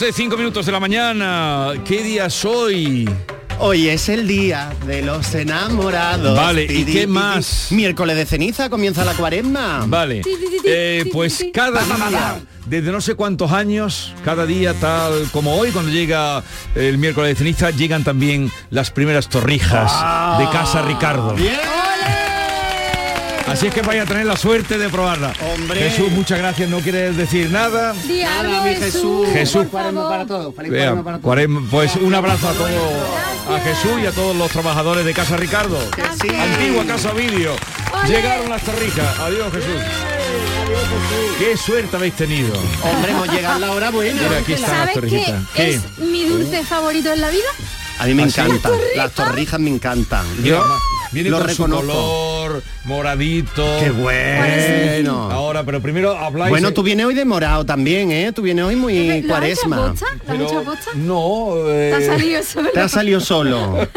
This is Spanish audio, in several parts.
5 minutos de la mañana. ¿Qué día es hoy? Es el día de los enamorados. Vale, ¿y qué más? Miércoles de ceniza, comienza la cuaresma. Vale. Eh, pues cada día, desde no sé cuántos años, cada día tal como hoy, cuando llega el miércoles de ceniza, llegan también las primeras torrijas de Casa Ricardo. Así es que vaya a tener la suerte de probarla. Hombre. Jesús, muchas gracias. ¿No quieres decir nada? Di algo, Nada, mi Jesús. Jesús. Cuaresma para todos. Feliz Vea, cuaresma para todos. cuaresma, pues un abrazo a todos, a Jesús y a todos los trabajadores de Casa Ricardo. sí. Antigua Casa Vídeo. Llegaron las torrijas. Adiós Jesús. Qué suerte habéis tenido. Hombre, hemos llegado a la hora buena. Mira, aquí están las ¿Sabes qué torrijitas. ¿Qué? es mi dulce favorito en la vida? A mí me ¿Ah, encantan. ¿Las torrijas me encantan. Yo viene lo con reconozco. su color, moradito. Qué bueno. Ahora, pero primero habláis. Bueno, tú vienes hoy de morado también, ¿eh? Tú vienes hoy muy ¿Lo has hecho cuaresma. hecho aposta? No, ¿Te ha eh, salido eso? Te ha salido solo.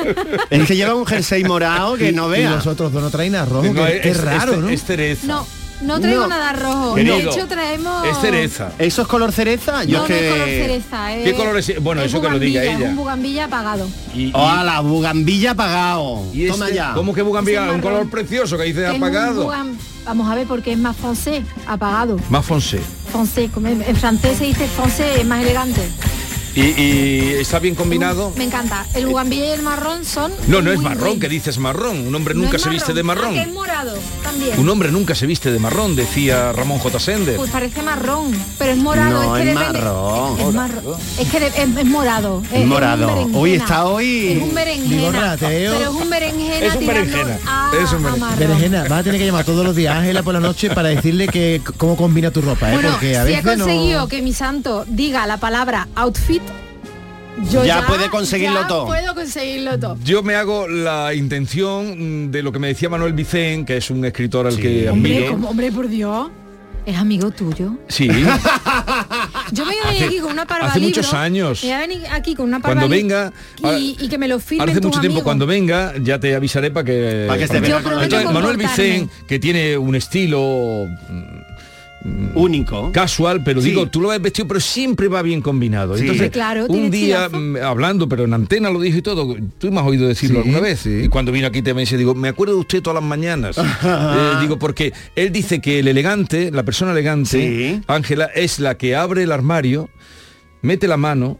es que lleva un jersey morado que no Y vea. los otros dos no traen arroz, no, qué, es, qué raro, es- ¿no? es cereza. No, no traigo No. nada rojo. Querido, de hecho traemos... Es cereza. ¿Eso es color cereza? Yo No, es no que... es color cereza. Es, ¿Qué color es? Bueno, es eso que lo diga ella. Es un bugambilla apagado. Y, y- ¡Oh, la bugambilla apagado! y Toma este- ya. ¿Cómo que bugambilla? Un color precioso que dice apagado. Vamos a ver, porque es más foncé, apagado. Más foncé. Foncé, en francés se dice foncé, es más elegante. ¿Y, y está bien combinado? Me encanta. El bugambilla y el marrón son... No, no es marrón, bien. que dices marrón. Un hombre nunca se viste de Ah, marrón. que es morado también. Un hombre nunca se viste de marrón, decía Ramón J. Sender. Pues parece marrón, pero es morado. No, es, que es depende- marrón. Es, marrón. Es que de- es, es morado. Es, morado. Hoy está hoy- Es un berenjena. Veo- Pero es un berenjena. Es un berenjena, a- es un berenjena. vas a tener que llamar todos los días a Ángela por la noche para decirle que cómo combina tu ropa, ¿eh? Bueno, Porque a si he veces conseguido no... que mi santo diga la palabra outfit, yo Ya ya, puede conseguirlo ya todo. puedo conseguirlo todo. Yo me hago la intención mm, de lo que me decía Manuel Vicén, que es un escritor al que Hombre, admiro. como- hombre, por Dios. Es amigo tuyo. Sí. Yo me voy a venir Hace- aquí con una parva hace libro, muchos años. Me voy a venir aquí con una parva Cuando venga, y, y que me lo firmen Hace tus mucho tiempo amigos. cuando venga ya te avisaré para que Pa' que esté para Manuel. Vicén que tiene un estilo Único. casual, pero Sí. digo, tú lo ves vestido, pero siempre va bien combinado. Sí. Entonces, Claro, un día mm, hablando, pero en antena lo dije y todo, tú me has oído decirlo Sí, alguna vez. sí. Y cuando vino aquí te me dice, digo, me acuerdo de usted todas las mañanas. Eh, digo, porque él dice que el elegante, la persona elegante, Sí. Ángela, es la que abre el armario, mete la mano,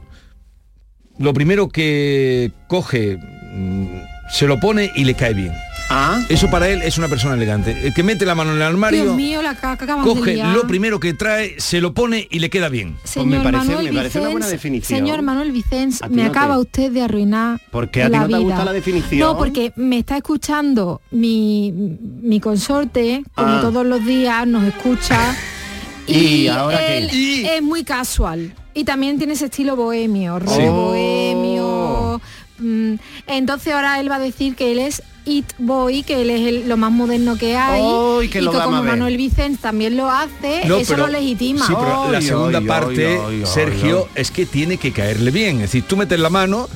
lo primero que coge, mm, se lo pone y le cae bien. Ah, Eso para él es una persona elegante. El que mete la mano en el armario, Dios mío, la caca acabas de coge lo primero que trae, se lo pone y le queda bien. Señor Pues me parece- Manuel me parece una buena definición. Señor Manuel Vicens, ¿A ti me no te- acaba usted de arruinar ¿Por qué a ti la no te vida. gusta la definición? No, porque me está escuchando mi, mi consorte, como Ah. todos los días, nos escucha. ¿Y ahora qué? él Y- es muy casual. Y también tiene ese estilo bohemio, Sí. bohemio. Mm, Entonces ahora él va a decir que él es It Boy, que él es el- lo más moderno que hay. Ay, que y lo que como. Manuel Vicens también lo hace, No, eso pero- lo legitima. Sí, pero la segunda parte, Sergio, es que tiene que caerle bien. Es decir, tú metes la mano,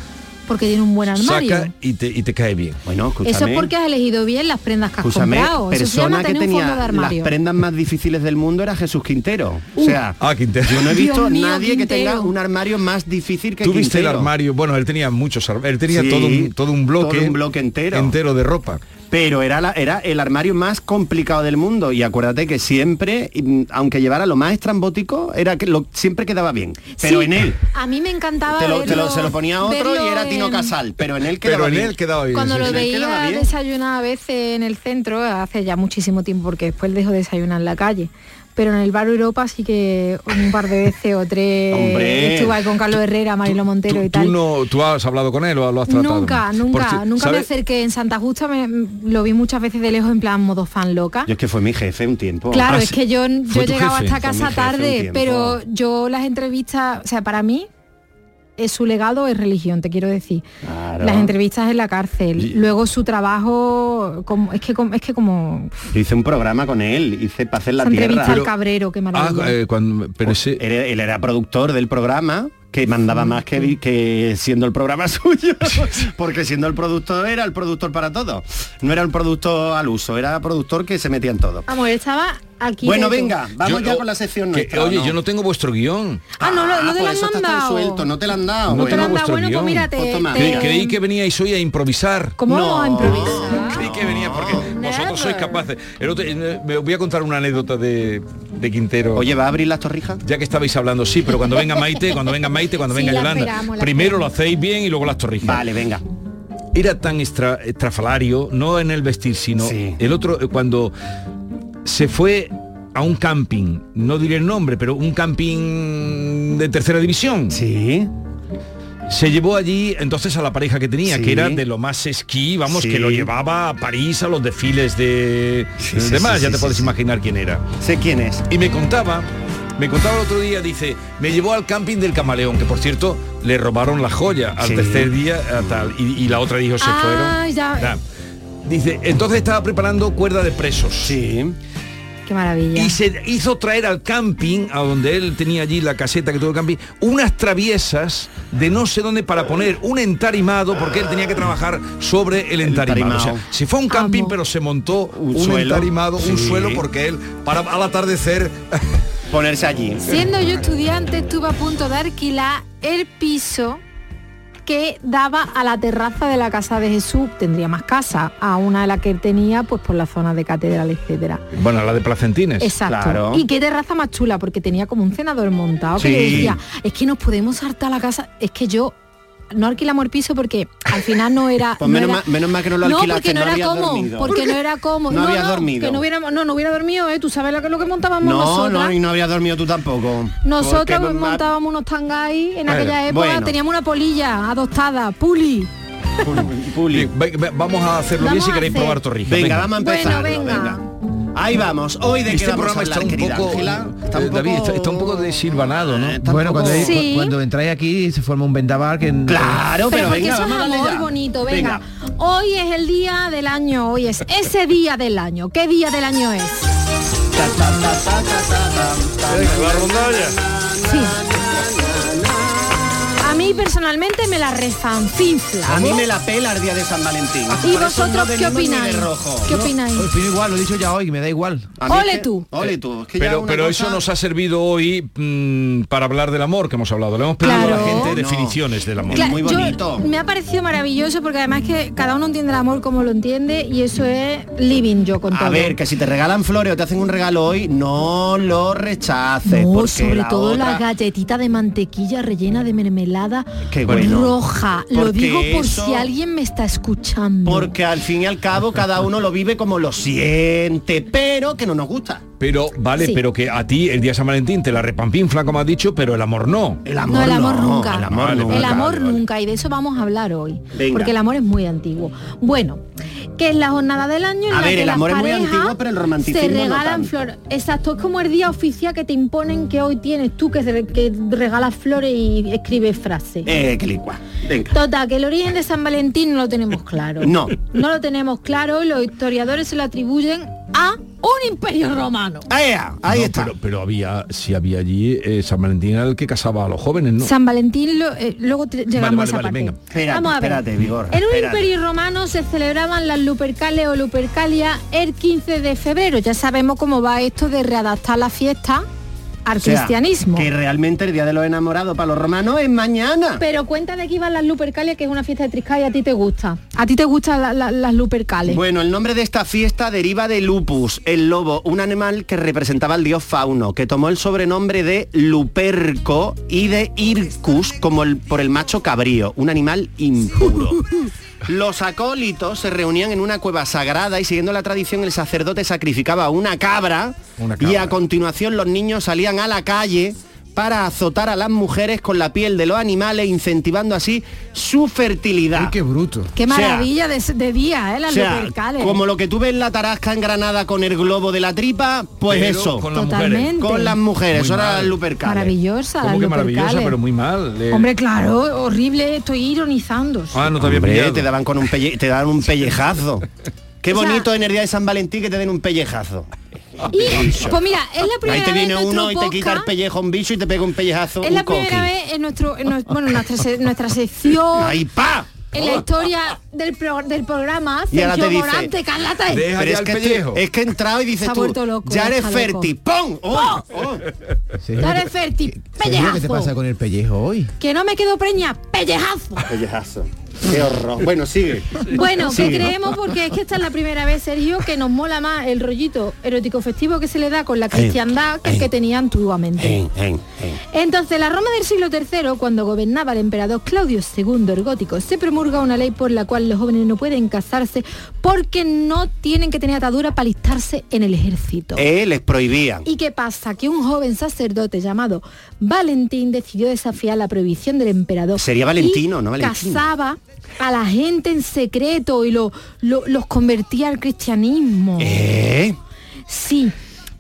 porque tiene un buen armario. saca y te, y te cae bien. bueno, escúchame. Eso es porque has elegido bien las prendas que has Escúchame, comprado. Eso se llama persona que tener un tenía fondo de las prendas más difíciles del mundo era Jesús Quintero. O sea, Ah, Quintero. yo no he visto mío, nadie que tenga un armario más difícil que Tú viste el armario, bueno, él tenía muchos, él tenía Sí, todo, un, todo un bloque, todo un bloque entero. entero de ropa. Pero era, la- era el armario más complicado del mundo y acuérdate que siempre, mm, aunque llevara lo más estrambótico, era que lo, siempre quedaba bien. Pero Sí, en él, A mí me encantaba te lo, te lo- verlo- se lo ponía a otro y era Tino en- Casal, pero en él quedaba Pero en bien. él quedaba bien. Cuando sí, lo sí. veía- desayunar a veces en el centro, hace ya muchísimo tiempo, porque después dejó de desayunar en la calle. Pero en el bar Europa sí que un par de veces o tres Hombre. estuve ahí con Carlos Herrera, Marilo Montero y ¿Tú, tal. no, ¿Tú has hablado con él o lo has tratado? Nunca, nunca, Porque, nunca me ¿sabes? acerqué en Santa Justa, me- lo vi muchas veces de lejos en plan modo fan loca. Yo es que fue mi jefe un tiempo. Claro, Ah, es que yo, yo llegaba jefe. hasta casa tarde, pero yo las entrevistas, o sea, para mí es su legado es religión, te quiero decir. Claro. Las entrevistas en la cárcel, Y- luego su trabajo, como, es que como- es que como Yo hice un programa con él, hice para hacer la esa entrevista tierra. al cabrero, qué Ah, maravilla. eh, cuando, pero ese... Él, él era productor del programa que mandaba más que, vi- que siendo el programa suyo porque siendo el productor era el productor para todo no era un productor al uso era productor que se metía en todo Vamos, él estaba aquí. bueno venga vamos Yo ya no- con la sección que- nuestra, ¿o Oye, no? yo no tengo vuestro guion. Ah, no, no, no te lo han eso está tan mandado. suelto no te lo han dado No te lo tengo han dado, vuestro bueno, pues guion. mira, te- Pues te- Cre- Creí que veníais hoy a improvisar. ¿Cómo No. a improvisar? Creí que venía porque vosotros sois capaces. El otro- eh, me voy a contar una anécdota de, de Quintero. oye va a abrir las torrijas ya que estabais hablando, sí, pero cuando venga Maite, cuando venga Maite, cuando Sí, venga la Yolanda, primero lo hacéis bien y luego las torrijas. vale venga Era tan estrafalario, no en el vestir, sino Sí. el otro, eh, cuando se fue a un camping, no diré el nombre, pero un camping de tercera división. sí Se llevó allí entonces a la pareja que tenía, Sí. que era de lo más esquí, vamos, Sí. que lo llevaba a París a los desfiles de Sí, sí, demás, sí, ya sí, te sí, puedes sí. imaginar quién era. sé quién es Y me contaba, me contaba el otro día, dice, me llevó al camping del camaleón, que por cierto le robaron la joya al Sí. tercer día a tal, y, y la otra dijo se Ah, fueron. ya. Dice, entonces estaba preparando cuerda de presos. sí Qué maravilla. Y se hizo traer al camping, a donde él tenía allí la caseta que tuvo el camping, unas traviesas de no sé dónde para poner un entarimado, porque él tenía que trabajar sobre el entarimado. O sea, si fue a un camping, Amo. pero se montó Un un, suelo. entarimado, un suelo, porque él, para al atardecer, ponerse allí Siendo yo estudiante, estuve a punto de alquilar el piso que daba a la terraza de la casa de Jesús, tendría más casa, a una de las que él tenía, pues por la zona de catedral, etcétera. bueno, la de Placentines. Exacto. Claro. Y qué terraza más chula, porque tenía como un cenador montado que yo decía, es que nos podemos saltar la casa, es que yo no alquilamos el piso porque al final no era Pues no menos era- mal- menos mal que no lo no alquilaste, porque no, no era habías cómodo dormido. porque no era cómodo No habías no, dormido. que no no no hubiera dormido eh tú sabes lo que lo que montábamos no nosotras no y no habías dormido tú tampoco nosotros Porque- montábamos unos tangay en aquella Bueno, época bueno. teníamos una polilla adoptada puli Puli. Sí, ve- ve- vamos a hacerlo bien Vamos si a queréis hacer- probar torrijas. Venga, vamos a empezar. Bueno, venga. Ahí vamos. Hoy de Este qué vamos programa a está hablar, un querida poco, Ángela? Está eh, un David, poco- está, está un poco desilvanado, ¿no? Está un Bueno, cuando, poco- hay- Sí. cu- cuando entráis aquí se forma un vendaval que... Claro, pero, pero porque venga, eso es vamos amor ya. bonito venga. hoy es el día del año hoy es ese día del año qué día del año es la rondalla. sí mí personalmente me la refanfinfla A mí me la pela el día de San Valentín. y Por eso no vosotros qué opináis rojo. qué opináis Opino igual, lo he dicho ya hoy, me da igual. A es Ole que- tú. Ole tú. Es que ya Pero, pero cosa- eso nos ha servido hoy mm, para hablar del amor que hemos hablado. Le hemos pedido a la gente No. definiciones del amor. Claro. muy yo- bonito. me ha parecido maravilloso porque además que cada uno entiende el amor como lo entiende y eso es living yo con A todo. ver, que si te regalan flores o te hacen un regalo hoy, no lo rechaces. No, sobre la todo otra- la galletita de mantequilla rellena de mermelada Qué bueno. roja. Lo digo por eso- si alguien me está escuchando. Porque al fin y al cabo cada uno lo vive como lo siente, pero que no nos gusta. Pero, vale, Sí. pero que a ti el día de San Valentín te la repampinfla, como has dicho, pero el amor no. El amor no, el amor nunca. El amor Vale, nunca. El amor vale, vale. nunca, y de eso vamos a hablar hoy. Venga. Porque el amor es muy antiguo. Bueno, que es la jornada del año en A la ver, que el las amor es muy antiguo, pero el romanticismo se regalan flores. Exacto, es como el día oficial que te imponen que hoy tienes tú que, re- que regalas flores y escribes frases. Eh, que licua. Venga. Total, que el origen de San Valentín no lo tenemos claro. No. No lo tenemos claro y los historiadores se lo atribuyen a un imperio romano. Ahí, ahí No, está. Pero, pero había, si había allí, eh, San Valentín era el que casaba a los jóvenes, ¿no? San Valentín, lo- eh, luego te- llegamos vale, a esa vale, parte. venga. Espérate, Vamos a ver. espérate, Vigor, En un espérate. imperio romano se celebraban las Lupercales o Lupercalia el 15 de febrero. Ya sabemos cómo va esto de readaptar la fiesta al O sea, cristianismo. Que realmente el Día de los Enamorados para los romanos es mañana. Pero cuenta de que iban las Lupercalias, que es una fiesta de Trisca y a ti te gusta. A ti te gustan la- la- las Lupercales. Bueno, el nombre de esta fiesta deriva de lupus, el lobo, un animal que representaba al dios Fauno, que tomó el sobrenombre de Luperco y de Ircus como el, por el macho cabrío, un animal impuro. Los acólitos se reunían en una cueva sagrada y siguiendo la tradición el sacerdote sacrificaba una cabra, Una y a continuación los niños salían a la calle para azotar a las mujeres con la piel de los animales, incentivando así su fertilidad. Ay, qué bruto. Qué o sea, maravilla de, de día, ¿eh? Las O sea, Lupercales. como lo que tú ves en la tarasca en Granada con el globo de la tripa, pues Pero eso. con las Totalmente. mujeres. Con las mujeres, Muy eso era mal. el Lupercales. Maravillosa, ¿Cómo las que maravillosa, Lupercales. pero muy mal? Eh, Hombre, claro, horrible, estoy ironizando. Ah, no te había Hombre, pillado. te daban con un pelle- te daban un pellejazo. Qué O sea- bonito en el día de San Valentín que te den un pellejazo. Y, pues mira, es la primera Ahí te vez viene en nuestro uno y te quita el pellejo un bicho y te pega un pellejazo Es un la coqui. primera vez en nuestro, en nuestro- bueno, nuestra, nuestra sección, Ahí pa. en la historia del, pro- del programa, Sergio te dice, Morante, Carlata. Deja Pero ya es el que, pellejo. tú- es que he entrado y dices tú, loco, ya eres fértil. ¡Pum! ¡Oh! ¡Oh! Sergio, Dale, ¿qué- Ferti, Sergio, ¿Qué te pellejazo. pasa con el pellejo hoy? Que no me quedo preña, pellejazo. Pellejazo. Qué horror. Bueno, sigue. Bueno, que Sigue. creemos porque es que esta es la primera vez, Sergio, que nos mola más el rollito erótico festivo que se le da con la cristiandad que el que tenía antiguamente. En, en, en. Entonces, la Roma del siglo III, cuando gobernaba el emperador Claudio II el Gótico, se promulga una ley por la cual los jóvenes no pueden casarse porque no tienen que tener atadura para alistarse en el ejército. Eh, les prohibían. ¿Y qué pasa? Que un joven sacerdote llamado Valentín decidió desafiar la prohibición del emperador. Sería Valentino, y no Valentino. Casaba a la gente en secreto y lo- lo- los convertía al cristianismo. ¿Eh? Sí,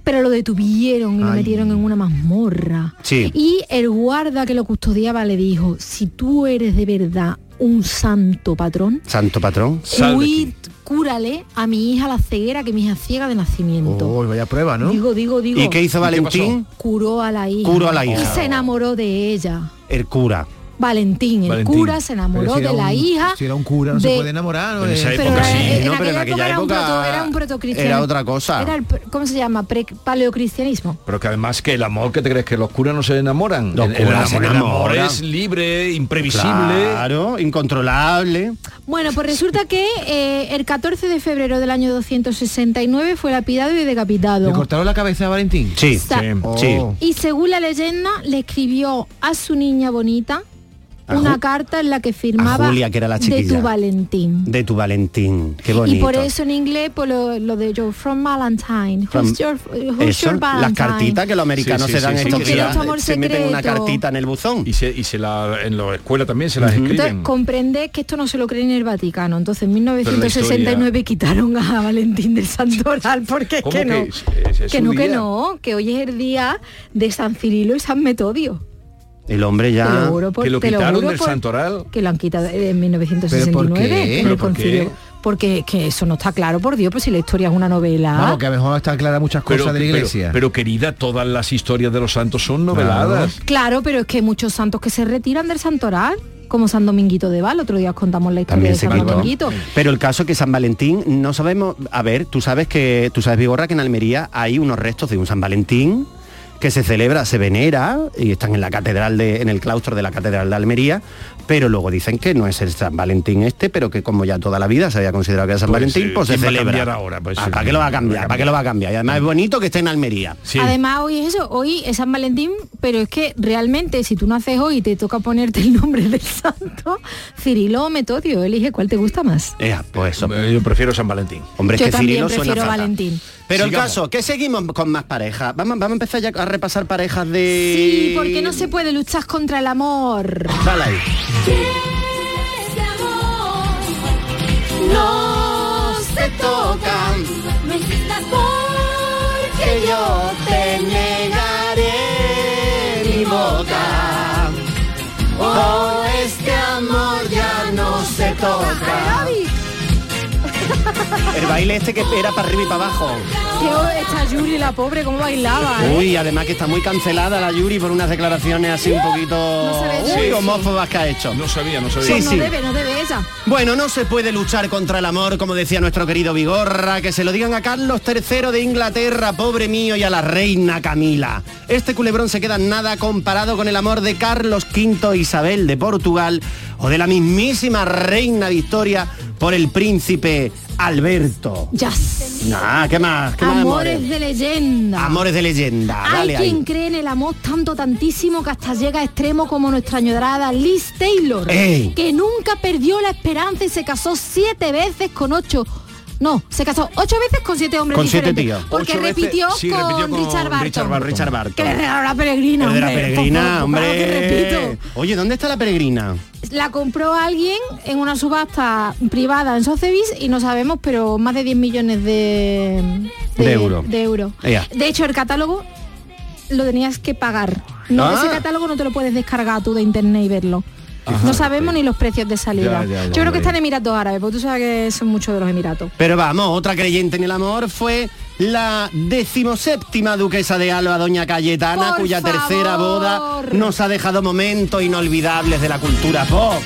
pero lo detuvieron y lo metieron en una mazmorra. Sí. Y el guarda que lo custodiaba le dijo, si tú eres de verdad un santo patrón, Santo patrón. Huid, cúrale a mi hija la ceguera, que mi hija es ciega de nacimiento. Oh, vaya prueba, ¿no? Digo, digo, digo. ¿Y qué hizo Valentín? Curó a la hija. Curó a la hija. Y se enamoró de ella. El cura. Valentín, el Valentín. cura, se Pero enamoró si de la un- hija. Si era un cura, no se de- puede enamorar. ¿no? En esa Pero época era- sí. en No, aquella pero en aquella era un época proto- era un protocristianismo. era otra cosa. Era el ¿Cómo se llama? Pre- paleocristianismo. Pero que además que el amor, que te crees? Que los curas no se enamoran. Los el, el curas se amor, el amor enamoran. es libre, imprevisible. Claro, incontrolable. Bueno, pues resulta que eh, el 14 de febrero del año 269 fue lapidado y decapitado. ¿Le cortaron la cabeza a Valentín? Sí. Sa- Sí. Sí. Oh. Y según la leyenda, le escribió a su niña bonita A una Ju- carta en la que firmaba Julia, que era la de tu Valentín. De tu Valentín. Qué bonito. Y por eso en inglés, por lo, lo de yo, from Valentine. From- Who's your, who's Eso, your las cartitas que los americanos Sí, sí, se dan sí, estos sí. días, se meten una cartita en el buzón. Y se, y se la, en la escuela también se las Entonces, escriben. comprende que esto no se lo cree en el Vaticano. Entonces, en Pero la 1969 quitaron a Valentín del Santoral porque es ¿Cómo que no. que es- es- es que su no, que no, que hoy es el día de San Cirilo y San Metodio. El hombre lo ya... por- que lo quitaron del por- santoral. Que lo han quitado en 1969 ¿Pero por qué? en el ¿Pero por qué? concilio. Porque que eso no está claro, por Dios, pues si la historia es una novela. Vamos, que a lo mejor está clara muchas cosas Pero, de la iglesia. pero, querida, todas las historias de los santos son noveladas. Claro, pero es que hay muchos santos que se retiran del santoral, como San Dominguito de Val. Otro día os contamos la historia También de San quitó. Dominguito. Pero el caso es que San Valentín no sabemos, a ver, tú sabes que tú sabes Vigorra que en Almería hay unos restos de un San Valentín que se celebra, se venera y están en la catedral de en el claustro de la catedral de Almería, pero luego dicen que no es el San Valentín este, pero que como ya toda la vida se había considerado que era San Pues, Valentín, eh, pues se ¿quién va a celebra. ahora? Pues, Ah, eh, ¿Para qué lo va a cambiar? ¿Para qué lo va a cambiar? Y además es bonito que esté en Almería. Sí. Además, hoy es eso, hoy es San Valentín, pero es que realmente si tú naces hoy y te toca ponerte el nombre del santo, Cirilo o Metodio, elige cuál te gusta más. Ea, pues eso. Eh, Yo prefiero San Valentín. Hombre, es Yo que también Cirilo prefiero. Valentín. Pero el caso, ¿qué seguimos con más parejas? Vamos, vamos a empezar ya a repasar parejas de... Sí, porque no se puede luchar contra el amor. Dale ahí. No se tocan. No insistas porque yo te negaré mi boca. Oh, este amor ya no se toca. Baile este que era para arriba y para abajo. Esta Yuri, la pobre, cómo bailaba, ¿eh? Uy, además que está muy cancelada la Yuri por unas declaraciones así un poquito No uy, homófobas que ha hecho. No sabía, no sabía. Sí, Pues no sí. debe, no debe ella. Bueno, no se puede luchar contra el amor, como decía nuestro querido Vigorra, que se lo digan a Carlos III de Inglaterra, pobre mío, y a la reina Camila. Este culebrón se queda en nada comparado con el amor de Carlos V e Isabel de Portugal o de la mismísima reina Victoria por el príncipe Alberto. Ya. Nah, ¿qué más? ¿Qué más Amores amores? de leyenda. Amores de leyenda. Hay Dale quien ahí. cree en el amor tanto, tantísimo que hasta llega a extremo como nuestra añorada Liz Taylor, Ey. que nunca perdió la esperanza y se casó siete veces con ocho. No, se casó ocho veces con siete hombres Con siete diferentes. tíos. Porque Ocho veces- repitió, sí, con repitió con Richard Barton. Richard Barton. Richard Barton. Que le regaló la peregrina. De la hombre, peregrina, hombre. claro que repito. Oye, ¿dónde está la peregrina? La compró alguien en una subasta privada en Sotheby's y no sabemos, pero más de 10 millones de, De de euro. Ea. De hecho, el catálogo lo tenías que pagar. No, Ah. ese catálogo no te lo puedes descargar tú de internet y verlo. No sabemos ni los precios de salida. Ya, ya, ya, Yo creo que está en Emiratos Árabes, porque tú sabes que son muchos de los Emiratos. Pero vamos, otra creyente en el amor fue la decimoséptima duquesa de Alba, doña Cayetana, Por cuya tercera boda nos ha dejado momentos inolvidables de la cultura pop.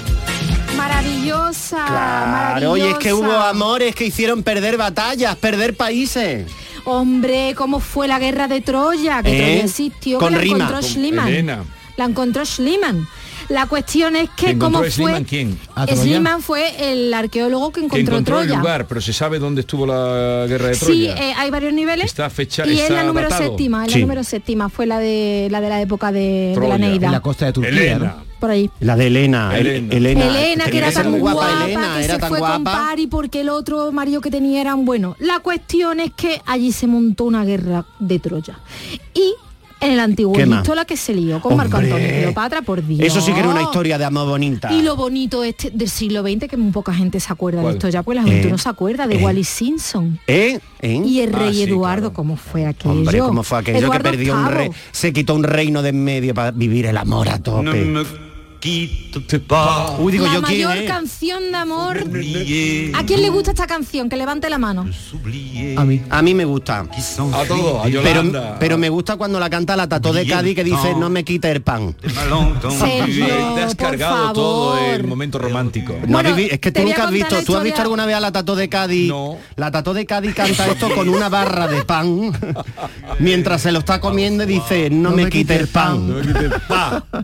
Maravillosa, Claro, y es que hubo maravillosa. amores que hicieron perder batallas, perder países. Hombre, ¿cómo fue la guerra de Troya? Que ¿Eh? Troya existió, Con que la rima. encontró Con Schliemann. Elena. La encontró Schliemann. La cuestión es que ¿Que encontró cómo fue... Quién? ¿A Troya? Schliemann fue el arqueólogo que Que encontró, encontró el Troya. lugar, pero se sabe dónde estuvo la guerra de Sí, Troya. eh, hay varios niveles. Está fecha- y es está la número datado. séptima, es Sí. la número séptima, fue la de la de la época de, de Troya. la Neida. En la costa de Turquía, Elena. ¿no? Por ahí. La de Elena. El- Elena. Elena, Elena, que era tan guapa, Elena, que era se tan fue con guapa. Pari porque el otro marido que tenía eran buenos. La cuestión es que allí se montó una guerra de Troya. Y en el antiguo. Egipto la que se lió con Marco Hombre. Antonio y Cleopatra, por Dios. Eso sí que era una historia de amor bonita. Y lo bonito este del siglo XX, que muy poca gente se acuerda ¿Cuál? de esto ya, pues la juventud Eh, no se acuerda de eh. Wallis Simpson. ¿Eh? ¿Eh? Y el Ah, rey sí, Eduardo, claro. ¿cómo fue aquello? Hombre, ¿cómo fue aquello Eduardo que perdió un rey? Se quitó un reino de en medio para vivir el amor a tope. Uy, digo la yo quién mayor es. canción de amor. ¿A quién le gusta esta canción? Que levante la mano. A mí. A mí me gusta. A todos, a Pero, Yolanda. pero me gusta cuando la canta la Tató de Cádiz que dice no me quita el pan. Sergio, te has por cargado todo el momento romántico. No Bueno, es que tú nunca has visto, ¿tú has visto alguna vez a la Tató de Cádiz? No. La Tató de Cádiz canta esto con una barra de pan mientras se lo está comiendo y dice no, me quite el pan. Un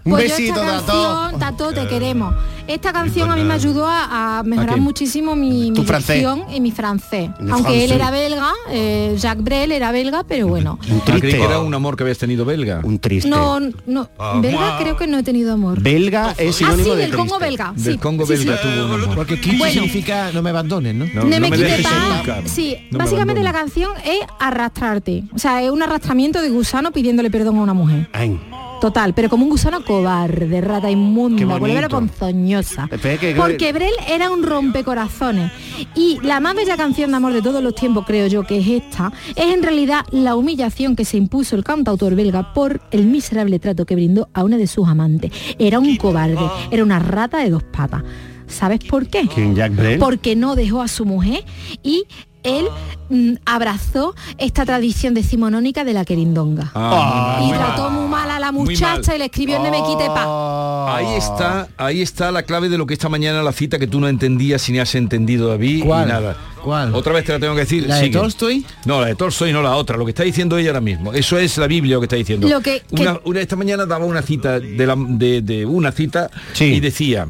Pues yo besito, Tató. Canción, Tató, te queremos. Esta canción a mí me ayudó a, a mejorar muchísimo mi, mi dicción y mi francés. Aunque él era belga, eh, Jacques Brel era belga, pero bueno. Un Ah, triste. que era un amor que habías tenido belga. Un triste. No, no, belga creo que no he tenido amor. Belga es Ah, sinónimo sí, de del Congo belga. Del sí, Congo sí, belga sí. tuvo un amor. Porque Bueno. significa no me abandones, ¿no? No, No, no me, quite dejes pan. nunca. Sí, No me básicamente la canción es arrastrarte. O sea, es un arrastramiento de gusano pidiéndole perdón a una mujer. Ay, Total, pero como un gusano cobarde, rata inmunda, bonito. ponzoñosa. Porque Brel era un rompecorazones. Y la más bella canción de amor de todos los tiempos, creo yo, que es esta, es en realidad la humillación que se impuso el cantautor belga por el miserable trato que brindó a una de sus amantes. Era un cobarde, era una rata de dos patas. ¿Sabes por qué? ¿Quién, Jack Brel? Porque no dejó a su mujer y él mm, abrazó esta tradición decimonónica de la querindonga. Ah, y muy mal, muy trató muy mal a la Muy muchacha y le escribió no me quite pa. Oh. Ahí está, ahí está la clave de lo que esta mañana la cita que tú no entendías y ni has entendido David ¿Cuál? y nada. ¿Cuál? Otra vez te la tengo que decir. ¿La de sigue. Tolstoy? No, la de Tolstoy no la otra, lo que está diciendo ella ahora mismo. Eso es la Biblia lo que está diciendo. Lo que- que- Una, una- esta mañana daba una cita de, la- de- de una cita Sí. y decía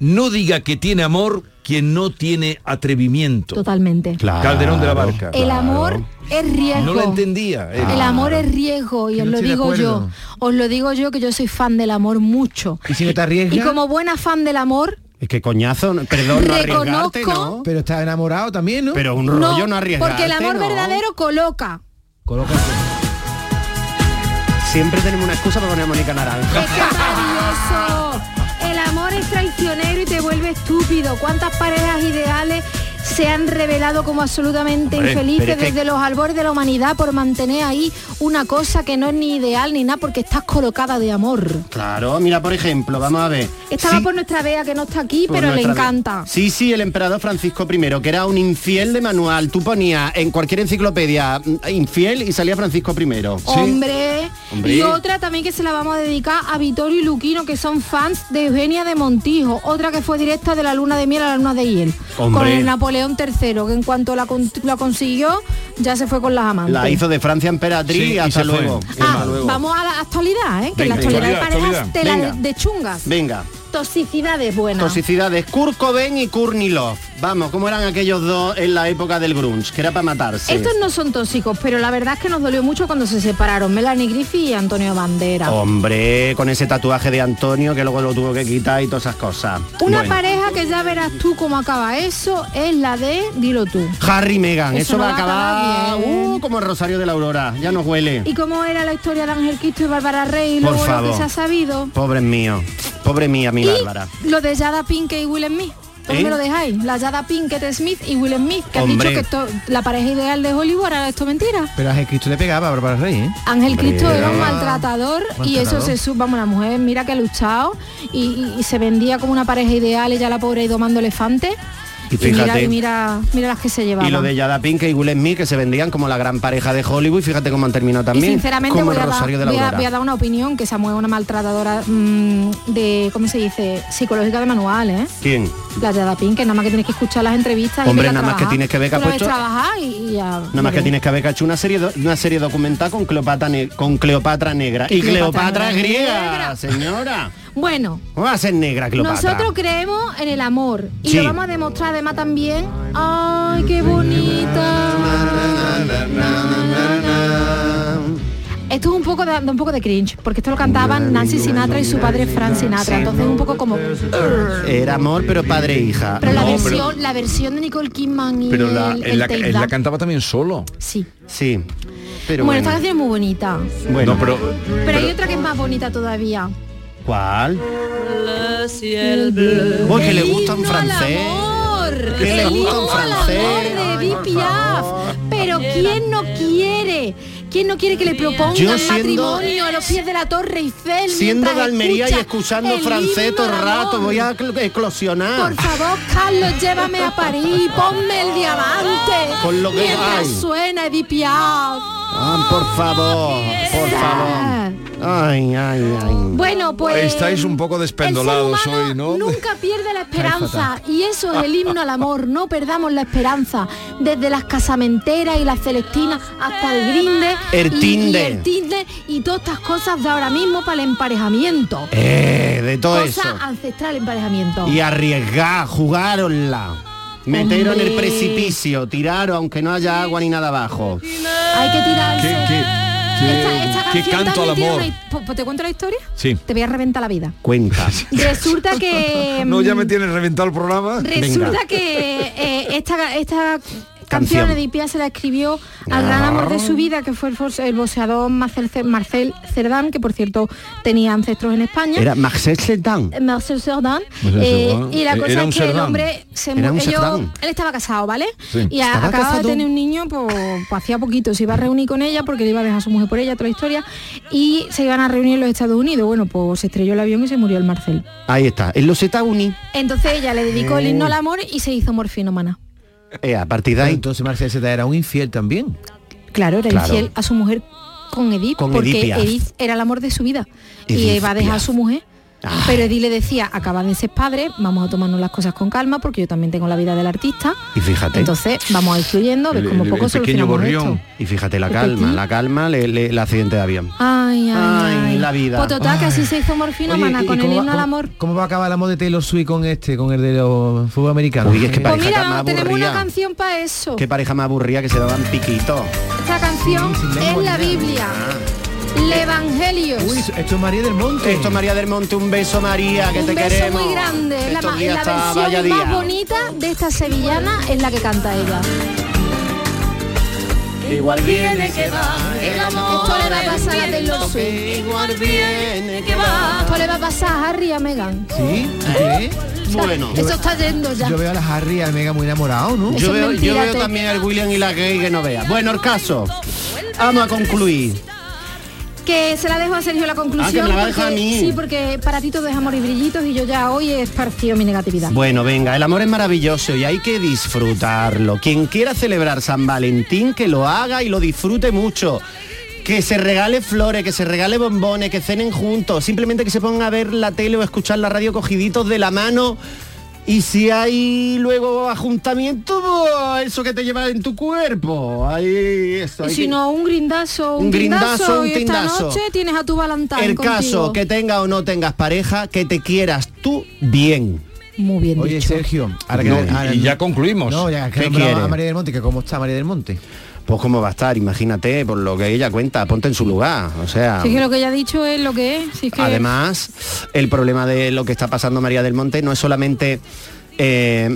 no diga que tiene amor quien no tiene atrevimiento. Totalmente. Claro, Calderón de la Barca. El amor es riesgo. No la entendía. él. El amor es riesgo y os no lo digo yo. Os lo digo yo que yo soy fan del amor mucho. Y si no te arriesgas, Y como buena fan del amor, Es que coñazo, no- perdón, no arriesgarte, ¿no? pero estás enamorado también, ¿no? Pero un rollo no, no, arriesgarte, porque el amor ¿no? verdadero coloca. Colócate. Siempre tenemos una excusa para poner a Mónica Naranja. Es que traicionero y te vuelve estúpido. ¿Cuántas parejas ideales se han revelado como absolutamente Hombre, infelices que- desde los albores de la humanidad por mantener ahí una cosa que no es ni ideal ni nada porque estás colocada de amor. Claro, mira, por ejemplo, vamos a ver. Estaba Sí, por nuestra Bea que no está aquí, por pero le encanta. Sí, sí, el emperador Francisco I, que era un infiel de manual. Tú ponías en cualquier enciclopedia mm, infiel y salía Francisco I. Hombre. Hombre. Y otra también que se la vamos a dedicar a Vittorio y Luquino, que son fans de Eugenia de Montijo. Otra que fue directa de la luna de miel a la luna de hiel. Hombre. Con el Napoleón III, que en cuanto la, con- la consiguió, ya se fue con las amantes. La hizo de Francia emperatriz Sí, y y hasta fue. luego. Ah, Hasta luego. vamos a la actualidad, ¿eh? que Venga, la actualidad, de parejas actualidad. de, de chungas. Venga, Toxicidades buenas. toxicidades. Kurt Cobain y Courtney Love. Vamos, ¿cómo eran aquellos dos en la época del grunge? Que era para matarse. Estos no son tóxicos, pero la verdad es que nos dolió mucho cuando se separaron Melanie Griffith y Antonio Bandera. Hombre, con ese tatuaje de Antonio que luego lo tuvo que quitar y todas esas cosas. Una Bueno. pareja que ya verás tú cómo acaba eso es la de, dilo tú. Harry y Meghan, Eso eso, no va a acabar uh, como el Rosario de la Aurora, ya nos huele. ¿Y cómo era la historia de Ángel Cristo y Bárbara Rey y Por luego lo favor. que se ha sabido? Pobre mío, pobre mía, mi Y Bárbara. lo de Jada Pinkett y Will Smith. ¿Dónde ¿Eh? me lo dejáis? La Jada Pinkett Smith y Will Smith, que han dicho que esto- la pareja ideal de Hollywood era esto mentira. Pero a Jesucristo le pegaba a Bárbara Rey, ¿eh? Ángel Hombre. Cristo era un maltratador y eso se sub, vamos, la mujer mira que ha luchado y, y- y se vendía como una pareja ideal, ella la pobre ahí domando elefantes. Y mira, fíjate. y mira, mira las que se llevaban. Y lo de Yada Pinkett y Will Smith que se vendían como la gran pareja de Hollywood, fíjate cómo han terminado Y también. sinceramente como voy el a, Rosario de la voy a- voy a dar una opinión que Samuel es una maltratadora mm, de, ¿cómo se dice? Psicológica de manual, ¿eh? ¿Quién? La Yada Pink, que nada más que tienes que escuchar las entrevistas Hombre, y nada más que tienes que ver que ha puesto- trabajar y, ya... Nada más que tienes que haber hecho una serie una serie documental con Cleopatra con Cleopatra negra. Que Y Cleopatra griega, señora. Bueno, ¿Cómo va a ser negra Cleopatra? nosotros creemos en el amor y Sí. lo vamos a demostrar además también. ¡Ay, qué bonita! Esto es un poco de, un poco de cringe, porque esto lo cantaban Nancy Sinatra y su padre Frank Sinatra, entonces es un poco como Era amor, pero padre e hija. pero la No, pero- versión la versión de Nicole Kidman y Pero la, el, el la, él cantaba también solo. Sí. Sí. Pero bueno, esta bueno. canción es muy bonita. Bueno, No, pero, Pero hay otra que es más bonita todavía. ¿Cuál? Uy, que le gusta al francés. Que le gusta al francés. amor de Edith Piaf. Pero ¿quién no quiere? ¿Quién no quiere que le propongan Yo siendo- matrimonio a los pies de la Torre Eiffel? Siendo de Almería y escucha escuchando francés todo el rato, voy a cl- eclosionar. Por favor, Carlos, llévame a París, ponme el diamante. Con lo que mientras hay. suena Edith Piaf. Ah, por favor, por favor. Ay, ay, ay. Bueno, pues Estáis un poco despendolados el ser humano hoy, ¿no? Nunca pierde la esperanza y eso es el himno al amor. No perdamos la esperanza desde las casamenteras y las celestinas hasta el grinde, El y- y, Tinder. el Tinder y todas estas cosas de ahora mismo para el emparejamiento. Eh, de todo Cosa eso. ancestral emparejamiento. Y arriesgar, jugarosla. Meteros en el precipicio, tiraros aunque no haya agua ni nada abajo. Hay que tirarse. ¿Qué, qué, Esta, esta qué canto al amor? una- ¿Pues- pues ¿Te cuento la historia? Sí. Te voy a reventar la vida. Cuenta. Resulta que... No, ya me mm, tienes reventado el programa. Resulta Venga. que eh, esta, esta Canción. canción Edith Piaf se la escribió al gran amor de su vida, que fue el, el boxeador Marcel, Ce- Marcel Cerdán, que por cierto tenía ancestros en España. Era Marcel Sedán. Eh, Marcel Cerdán. Marcel eh, Cerdán. y la Era cosa es que el Cerdán. hombre se Era mu- un ellos- Cerdán. él estaba casado, ¿vale? Sí. Y a- acababa casado. de tener un niño pues, pues hacía poquito, se iba a reunir con ella porque le iba a dejar a su mujer por ella, toda la historia, y se iban a reunir en los Estados Unidos. Bueno, pues se estrelló el avión y se murió el Marcel. Ahí está. En los Estados Unidos. Entonces ella le dedicó el himno al amor y se hizo morfinómana. Eh, a partir de Pero ahí. entonces Marcel Zeta era un infiel también. Claro, era Claro. infiel a su mujer con Edith, Con porque Edith era el amor de su vida y iba a dejar a su mujer. Ah. Pero Edith le decía, acaba de ser padre, vamos a tomarnos las cosas con calma porque yo también tengo la vida del artista. Y fíjate. Entonces vamos a ir fluyendo, ves como poco el pequeño esto. Y fíjate la calma, la calma, le- le- el accidente de avión. Ay, ay, Ay, ay. la vida. Pues total, que así se hizo morfina, Oye, mana, ¿y con el himno al amor. ¿Cómo va a acabar el amor de Taylor Swift con este, con el de los fútbol americanos? Uy, es que Pues pareja mira, tan más tenemos una canción para eso. Qué pareja más aburrida que se daban piquitos. Esta canción Sí, es la ni nada. El Evangelios. Uy, esto es María del Monte. Esto María del Monte, un beso María, que un te beso queremos. muy grande. La, Estos versión más día. bonita de esta sevillana es la que canta ella. igual viene que va. El amor Esto le va a pasar a es Taylor Swift. igual viene que va. Esto le va a pasar a Harry y a Meghan. ¿Sí? ¿Tú crees? Bueno, Eso está yendo ya. Yo veo a la Harry y a Mega muy enamorado, ¿no? Yo es veo, yo veo también al William y la gay que no vea. Bueno, el caso. Vamos a concluir. Que se la dejo a Sergio la conclusión. Ah, que me la porque- a mí. Sí, porque para ti todo es amor y brillitos y yo ya hoy he esparcido mi negatividad. Bueno, venga, el amor es maravilloso y hay que disfrutarlo. Quien quiera celebrar San Valentín, que lo haga y lo disfrute mucho. Que se regale flores, que se regale bombones, que cenen juntos, simplemente que se pongan a ver la tele o escuchar la radio cogiditos de la mano. Y si hay luego ajuntamiento, pues, eso que te lleva en tu cuerpo. Ahí eso. y si que- no, un grindazo, un, Un grindazo, un y esta tindazo. noche tienes a tu Valentine El contigo. caso, que tenga o no tengas pareja, que te quieras tú bien. Muy bien Oye, dicho. Sergio, ahora que No, ahora- y ya concluimos. No, ya que ¿Qué a María del Monte, que cómo está María del Monte. Pues cómo va a estar, imagínate, por lo que ella cuenta, ponte en su lugar. O sea. Si es que lo que ella ha dicho es lo que es. Si es que Además, el problema de lo que está pasando María del Monte no es solamente eh,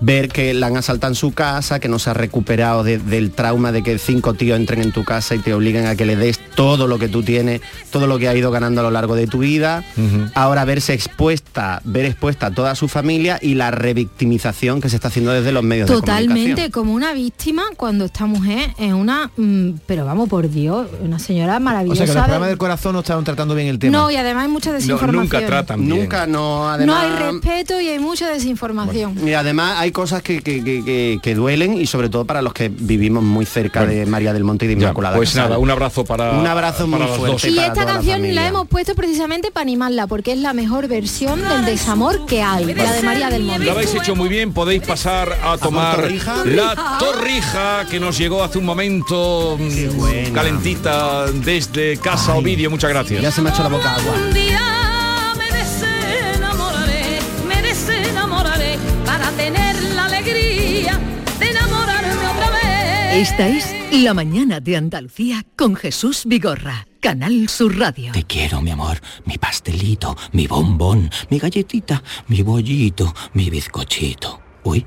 ver que la han asaltado en su casa, que no se ha recuperado de- del trauma de que cinco tíos entren en tu casa y te obliguen a que le des todo lo que tú tienes, todo lo que ha ido ganando a lo largo de tu vida. Ahora verse expuesta, ver expuesta a toda su familia y la revictimización que se está haciendo desde los medios de Totalmente, comunicación. como una víctima cuando esta mujer es una... mm, pero vamos, por Dios, una señora O maravillosa. sea que los de- programas del corazón no estaban tratando bien el tema. no, y además hay mucha No, desinformación. nunca tratan bien. Nunca, no, No hay respeto y hay mucha desinformación. Y además hay cosas que, que- que- que- que duelen y sobre todo para los que vivimos muy cerca Bueno. de María del Monte y de Ya, Inmaculada. pues Casal. nada, un abrazo para Un abrazo muy para las fuerte. Y para esta toda canción la hemos puesto precisamente para animarla, porque es la mejor versión del desamor que hay, la de María del Monte. Lo habéis hecho muy bien, podéis pasar a tomar la torrija que nos llegó hace un momento mm, calentita desde Casa Ovidio. Muchas gracias. Ya se me ha hecho la boca agua. Esta es La mañana de Andalucía con Jesús Vigorra, Canal Sur Radio. Te quiero, mi amor, mi pastelito, mi bombón, mi galletita, mi bollito, mi bizcochito. Uy,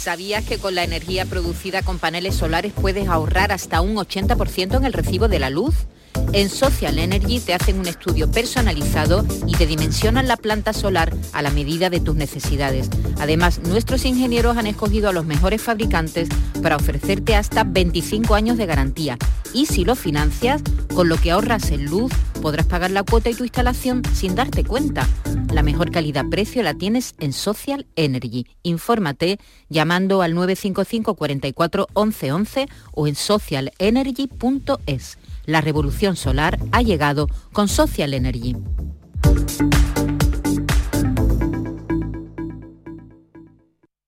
¿Sabías que con la energía producida con paneles solares puedes ahorrar hasta un 80% en el recibo de la luz? En Social Energy te hacen un estudio personalizado y te dimensionan la planta solar a la medida de tus necesidades. Además, nuestros ingenieros han escogido a los mejores fabricantes para ofrecerte hasta 25 años de garantía. Y si lo financias, con lo que ahorras en luz, podrás pagar la cuota y tu instalación sin darte cuenta. La mejor calidad-precio la tienes en Social Energy. Infórmate llamando al 955 44 11 11 o en socialenergy.es. La revolución solar ha llegado con Social Energy.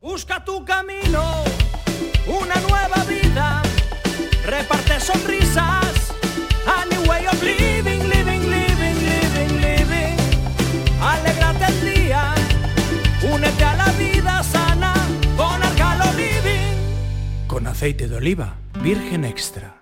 Busca tu camino, una nueva vida, reparte sonrisas, a new way of living, living, living, living, living. Alégrate el día, únete a la vida sana con Arcalo Living. Con aceite de oliva, virgen extra.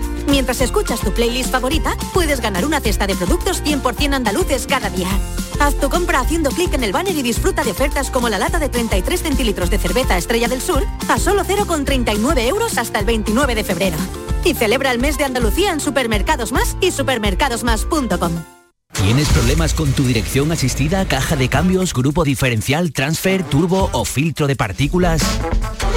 Mientras escuchas tu playlist favorita, puedes ganar una cesta de productos 100% andaluces cada día. Haz tu compra haciendo clic en el banner y disfruta de ofertas como la lata de 33 centilitros de cerveza Estrella del Sur a solo 0,39 euros hasta el 29 de febrero. Y celebra el mes de Andalucía en Supermercados Más y supermercadosmás.com. ¿Tienes problemas con tu dirección asistida, caja de cambios, grupo diferencial, transfer, turbo o filtro de partículas?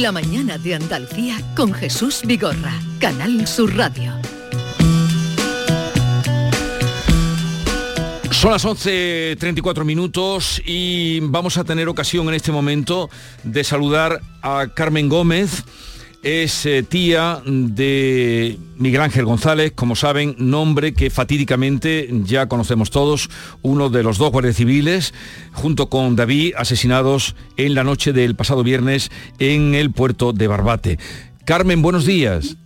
La mañana de Andalucía con Jesús Vigorra, Canal Sur Radio. Son las 11.34 minutos y vamos a tener ocasión en este momento de saludar a Carmen Gómez. Es eh, tía de Miguel Ángel González, como saben, nombre que fatídicamente ya conocemos todos, uno de los dos guardias civiles, junto con David, asesinados en la noche del pasado viernes en el puerto de Barbate. Carmen, buenos días.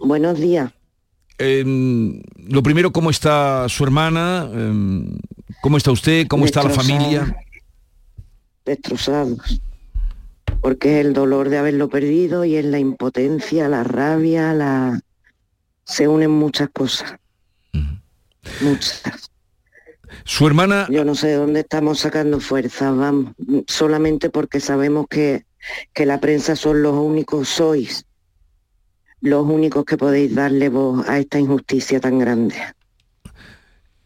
Buenos días. Em, lo primero, ¿cómo está su hermana? Em, ¿Cómo está usted? ¿Cómo está la familia? Destrozados. Porque es el dolor de haberlo perdido y es la impotencia, la rabia, la... Se unen muchas cosas. Muchas. Su hermana... Yo no sé de dónde estamos sacando fuerzas, vamos. Solamente porque sabemos que, que la prensa son los únicos, sois los únicos que podéis darle voz a esta injusticia tan grande.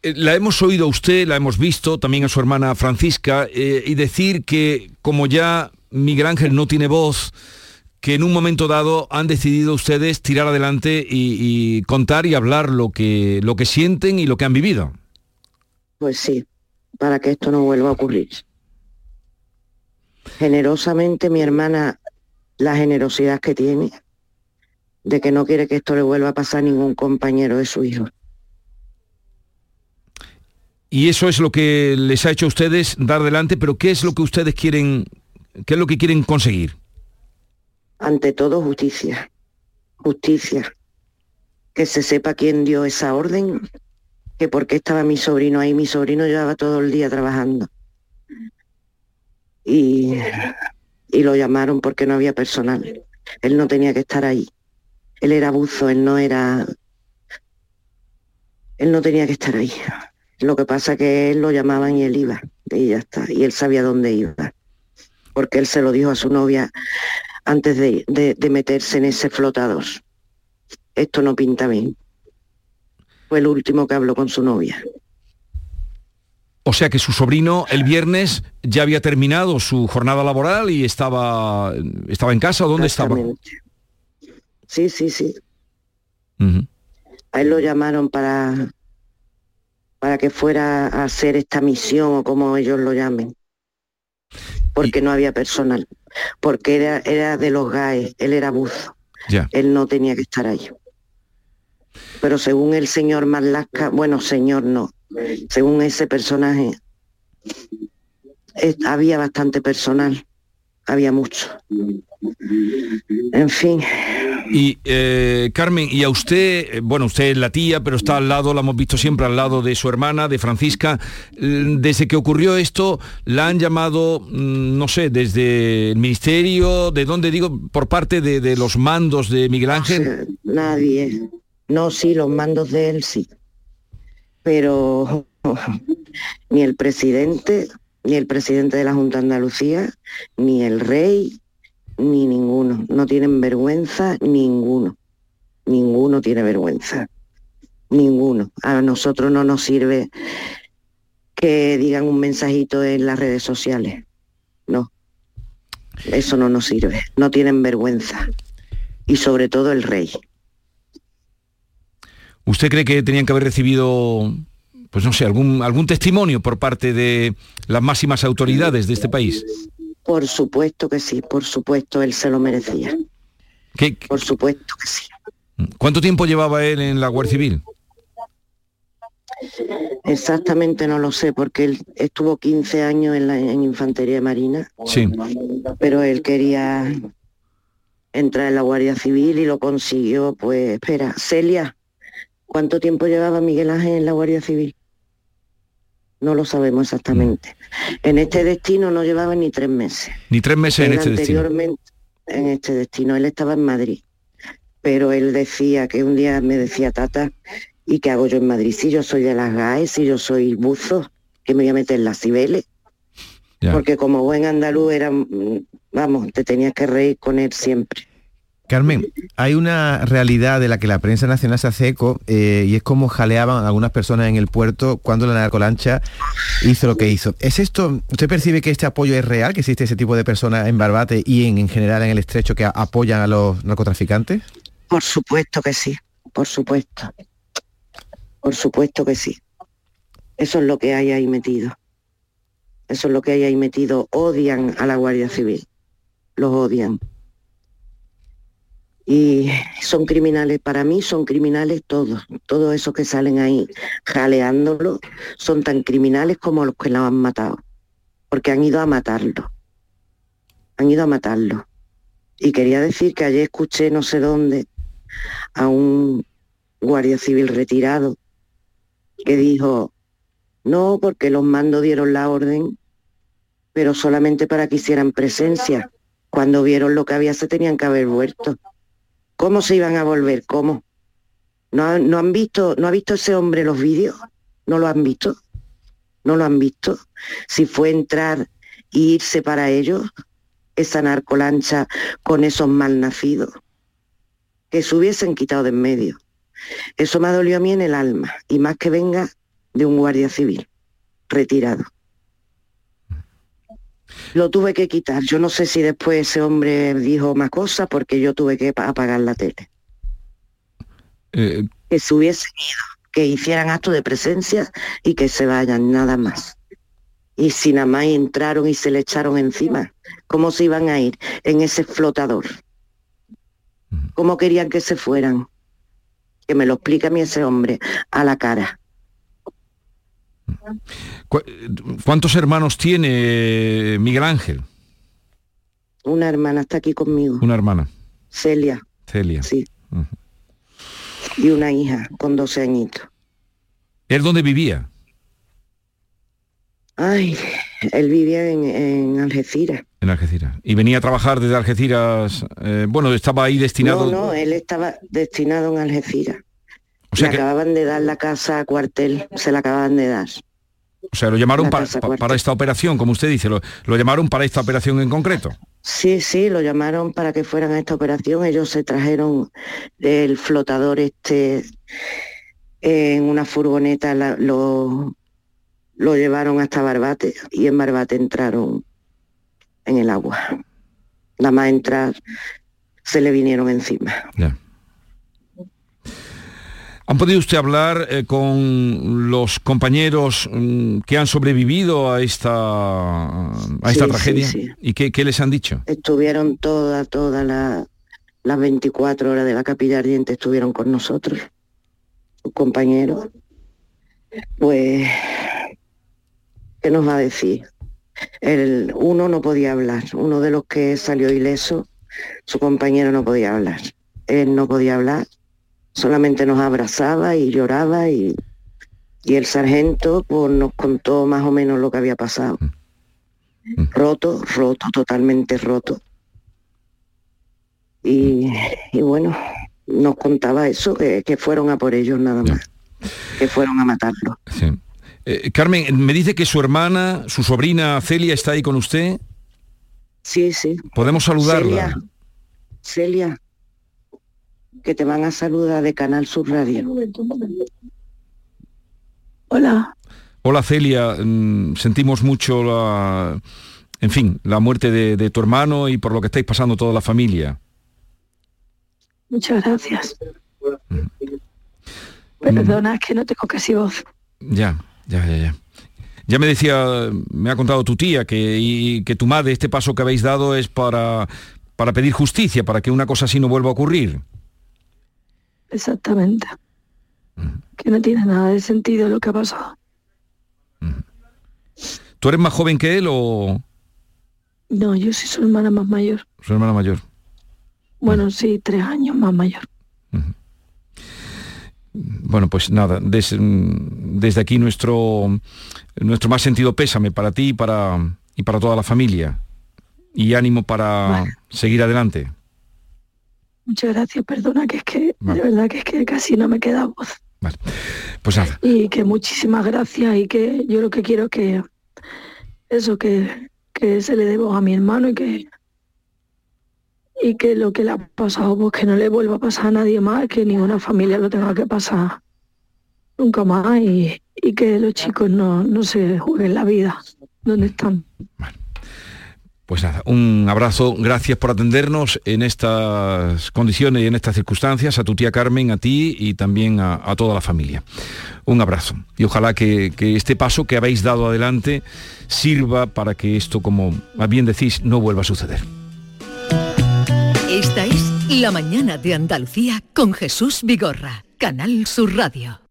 Eh, La hemos oído a usted, la hemos visto, también a su hermana Francisca, eh, y decir que como ya Miguel Ángel no tiene voz, que en un momento dado han decidido ustedes tirar adelante y, y contar y hablar lo que, lo que sienten y lo que han vivido. Pues sí, para que esto no vuelva a ocurrir. Generosamente mi hermana, la generosidad que tiene, de que no quiere que esto le vuelva a pasar a ningún compañero de su hijo. Y eso es lo que les ha hecho a ustedes dar adelante, pero ¿qué es lo que ustedes quieren, qué es lo que quieren conseguir? Ante todo justicia, justicia. Que se sepa quién dio esa orden, que por qué estaba mi sobrino ahí. Mi sobrino llevaba todo el día trabajando. Y, y lo llamaron porque no había personal. Él no tenía que estar ahí. Él era buzo, él no era... Él no tenía que estar ahí. Lo que pasa que él lo llamaban y él iba, y ya está. Y él sabía dónde iba. Porque él se lo dijo a su novia antes de, de- de meterse en ese flotador. Esto no pinta bien. Fue el último que habló con su novia. O sea que su sobrino el viernes ya había terminado su jornada laboral y estaba, estaba en casa, ¿o ¿dónde estaba? Sí, sí, sí. A él lo llamaron para, para que fuera a hacer esta misión o como ellos lo llamen. Porque no había personal. Porque era, era de los GAE, él era buzo. Ya. Él no tenía que estar ahí. Pero según el señor Marlasca, bueno, señor no, según ese personaje, es- había bastante personal, había mucho. En fin, Y eh, Carmen, y a usted, eh, bueno, usted es la tía, pero está al lado, la hemos visto siempre al lado de su hermana, de Francisca. Mm, Desde que ocurrió esto, la han llamado, mm, no sé, desde el ministerio, de dónde digo, por parte de, de los mandos de Miguel Ángel. nadie. No, sí, los mandos de él sí. Pero ni el presidente, ni el presidente de la Junta de Andalucía, ni el rey, ni ninguno. No tienen vergüenza, ninguno. Ninguno tiene vergüenza. Ninguno. A nosotros no nos sirve que digan un mensajito en las redes sociales. No. Eso no nos sirve. No tienen vergüenza. Y sobre todo el rey. ¿Usted cree que tenían que haber recibido pues no sé, algún, algún testimonio por parte de las máximas autoridades de este país? Por supuesto que sí, por supuesto, él se lo merecía. ¿Qué, Por supuesto que sí. ¿Cuánto tiempo llevaba él en la Guardia Civil? Exactamente no lo sé, porque él estuvo 15 años en, la, en Infantería Marina, Sí. pero él quería entrar en la Guardia Civil y lo consiguió. Pues espera, Celia, ¿cuánto tiempo llevaba Miguel Ángel en la Guardia Civil? No lo sabemos exactamente. En este destino no llevaba ni tres meses. Ni tres meses en este destino. anteriormente en este destino. Él estaba en Madrid, pero él decía que un día me decía Tata, ¿y qué hago yo en Madrid? Si yo soy de las GAE, si yo soy buzo, que me voy a meter en las Cibeles. Ya. Porque como buen andaluz era, mm, vamos, te tenías que reír con él siempre. Carmen, hay una realidad de la que la prensa nacional se hace eco eh, y es cómo jaleaban algunas personas en el puerto cuando la narcolancha hizo lo que hizo. ¿Es esto, usted percibe que este apoyo es real, que existe ese tipo de personas en Barbate y en, en general en el estrecho que apoyan a los narcotraficantes? Por supuesto que sí, por supuesto. Por supuesto que sí. Eso es lo que hay ahí metido. Eso es lo que hay ahí metido. Odian a la Guardia Civil. Los odian. Y son criminales, para mí son criminales todos. Todos esos que salen ahí jaleándolo son tan criminales como los que lo han matado. Porque han ido a matarlo. Han ido a matarlo. Y quería decir que ayer escuché no sé dónde a un guardia civil retirado que dijo, no, porque los mandos dieron la orden, pero solamente para que hicieran presencia. Cuando vieron lo que había se tenían que haber vuelto. ¿Cómo se iban a volver? ¿Cómo? ¿No, ha- no han visto, no ha visto ese hombre los vídeos? ¿No lo han visto? ¿No lo han visto? Si fue entrar e irse para ellos, esa narcolancha con esos malnacidos, que se hubiesen quitado de en medio. Eso me dolió a mí en el alma, y más que venga de un guardia civil retirado. Lo tuve que quitar. Yo no sé si después ese hombre dijo más cosas porque yo tuve que pa- apagar la tele. Eh, Que se hubiesen ido, que hicieran acto de presencia y que se vayan, nada más. Y si nada más entraron y se le echaron encima, ¿cómo se iban a ir en ese flotador? ¿Cómo querían que se fueran? Que me lo explique a mí ese hombre a la cara. ¿Cu- ¿Cuántos hermanos tiene Miguel Ángel? Una hermana está aquí conmigo, Una hermana, Celia, Celia. sí. Y una hija con 12 añitos. ¿Él dónde vivía? Ay, él vivía en, en Algeciras. En Algeciras. Y venía a trabajar desde Algeciras, eh, bueno, estaba ahí destinado. No, no, él estaba destinado en Algeciras. O sea Le que- acababan de dar la casa a cuartel, se la acaban de dar. O sea, lo llamaron La pa- casa pa- cuartel. para esta operación, como usted dice, lo, lo llamaron para esta operación en concreto. Sí, sí, lo llamaron para que fueran a esta operación. Ellos se trajeron el flotador este en una furgoneta, la- lo, lo llevaron hasta Barbate y en Barbate entraron en el agua. Nada más entrar, se le vinieron encima. ¿Han podido usted hablar eh, con los compañeros mm, que han sobrevivido a esta, a esta Sí, tragedia? sí, sí. ¿Y qué, qué les han dicho? Estuvieron todas, todas la- las 24 horas de la capilla ardiente, estuvieron con nosotros, sus compañeros. Pues, ¿qué nos va a decir? El, uno no podía hablar, uno de los que salió ileso, su compañero no podía hablar. Él no podía hablar, solamente nos abrazaba y lloraba y, y el sargento pues, nos contó más o menos lo que había pasado. Roto, roto, totalmente roto. Y, y bueno, nos contaba eso, que, que fueron a por ellos nada más, que fueron a matarlo. Sí. Eh, Carmen, me dice que su hermana, su sobrina Celia está ahí con usted. Sí, sí. ¿Podemos saludarla? Celia, Celia, que te van a saludar de Canal Sur Radio. Hola. Hola Celia, mm, sentimos mucho la, en fin, la muerte de, de tu hermano y por lo que estáis pasando toda la familia. Muchas gracias. Perdona, es que no tengo casi voz. Ya, ya, ya, ya. Ya me decía, me ha contado tu tía que, y, que tu madre, este paso que habéis dado es para, para pedir justicia, para que una cosa así no vuelva a ocurrir. Exactamente. Que no tiene nada de sentido lo que ha pasado. ¿Tú eres más joven que él o No, yo soy su hermana más mayor. su hermana mayor? Bueno, sí, tres años más mayor. Bueno, pues nada, des- mm, desde aquí nuestro, nuestro más sentido pésame para ti y para, y para toda la familia. Y ánimo para seguir adelante. Muchas gracias, perdona que es que, Vale. de verdad que es que casi no me queda voz. Pues nada, Y que muchísimas gracias y que yo lo que quiero es que eso, que, que se le dé voz a mi hermano y que y que lo que le ha pasado, pues que no le vuelva a pasar a nadie más, que ninguna familia lo tenga que pasar nunca más y, y que los chicos no, no se jueguen la vida donde están. Pues nada, un abrazo, gracias por atendernos en estas condiciones y en estas circunstancias, a tu tía Carmen, a ti y también a, toda la familia. Un abrazo. Y ojalá que, que este paso que habéis dado adelante sirva para que esto, como bien decís, no vuelva a suceder. Esta es La Mañana de Andalucía con Jesús Vigorra, Canal Sur Radio.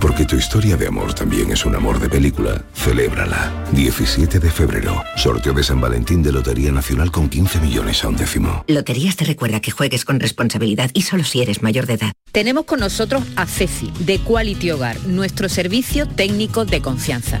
Porque tu historia de amor también es un amor de película. Celébrala. 17 de febrero. Sorteo de San Valentín de Lotería Nacional con 15 millones a un décimo. Loterías te recuerda que juegues con responsabilidad y solo si eres mayor de edad. Tenemos con nosotros a Ceci, de Quality Hogar, nuestro servicio técnico de confianza.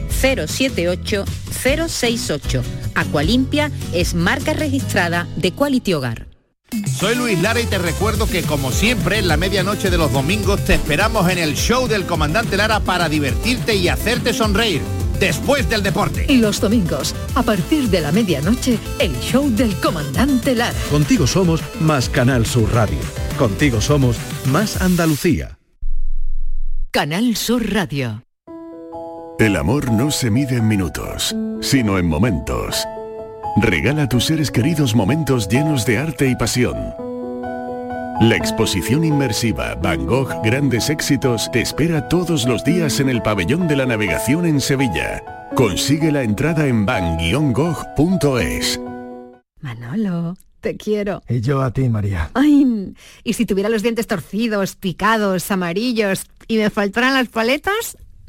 078 068. Aqualimpia es marca registrada de Quality Hogar. Soy Luis Lara y te recuerdo que como siempre en la medianoche de los domingos te esperamos en el show del comandante Lara para divertirte y hacerte sonreír después del deporte. Y los domingos, a partir de la medianoche, el show del comandante Lara. Contigo somos más Canal Sur Radio. Contigo somos más Andalucía. Canal Sur Radio. El amor no se mide en minutos, sino en momentos. Regala a tus seres queridos momentos llenos de arte y pasión. La exposición inmersiva Van Gogh Grandes Éxitos te espera todos los días en el Pabellón de la Navegación en Sevilla. Consigue la entrada en van-gogh.es. Manolo, te quiero. Y yo a ti, María. Ay, y si tuviera los dientes torcidos, picados, amarillos y me faltaran las paletas,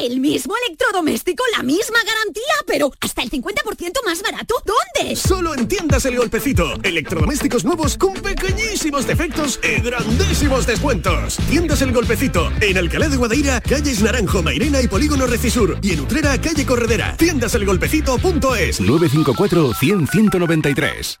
El mismo electrodoméstico, la misma garantía, pero hasta el 50% más barato. ¿Dónde? Solo en tiendas El Golpecito. Electrodomésticos nuevos con pequeñísimos defectos y grandísimos descuentos. Tiendas El Golpecito. En Alcalá de Guadaira, calles Naranjo, Mairena y Polígono Recisur. Y en Utrera, calle Corredera. Tiendaselgolpecito.es 954 100 193.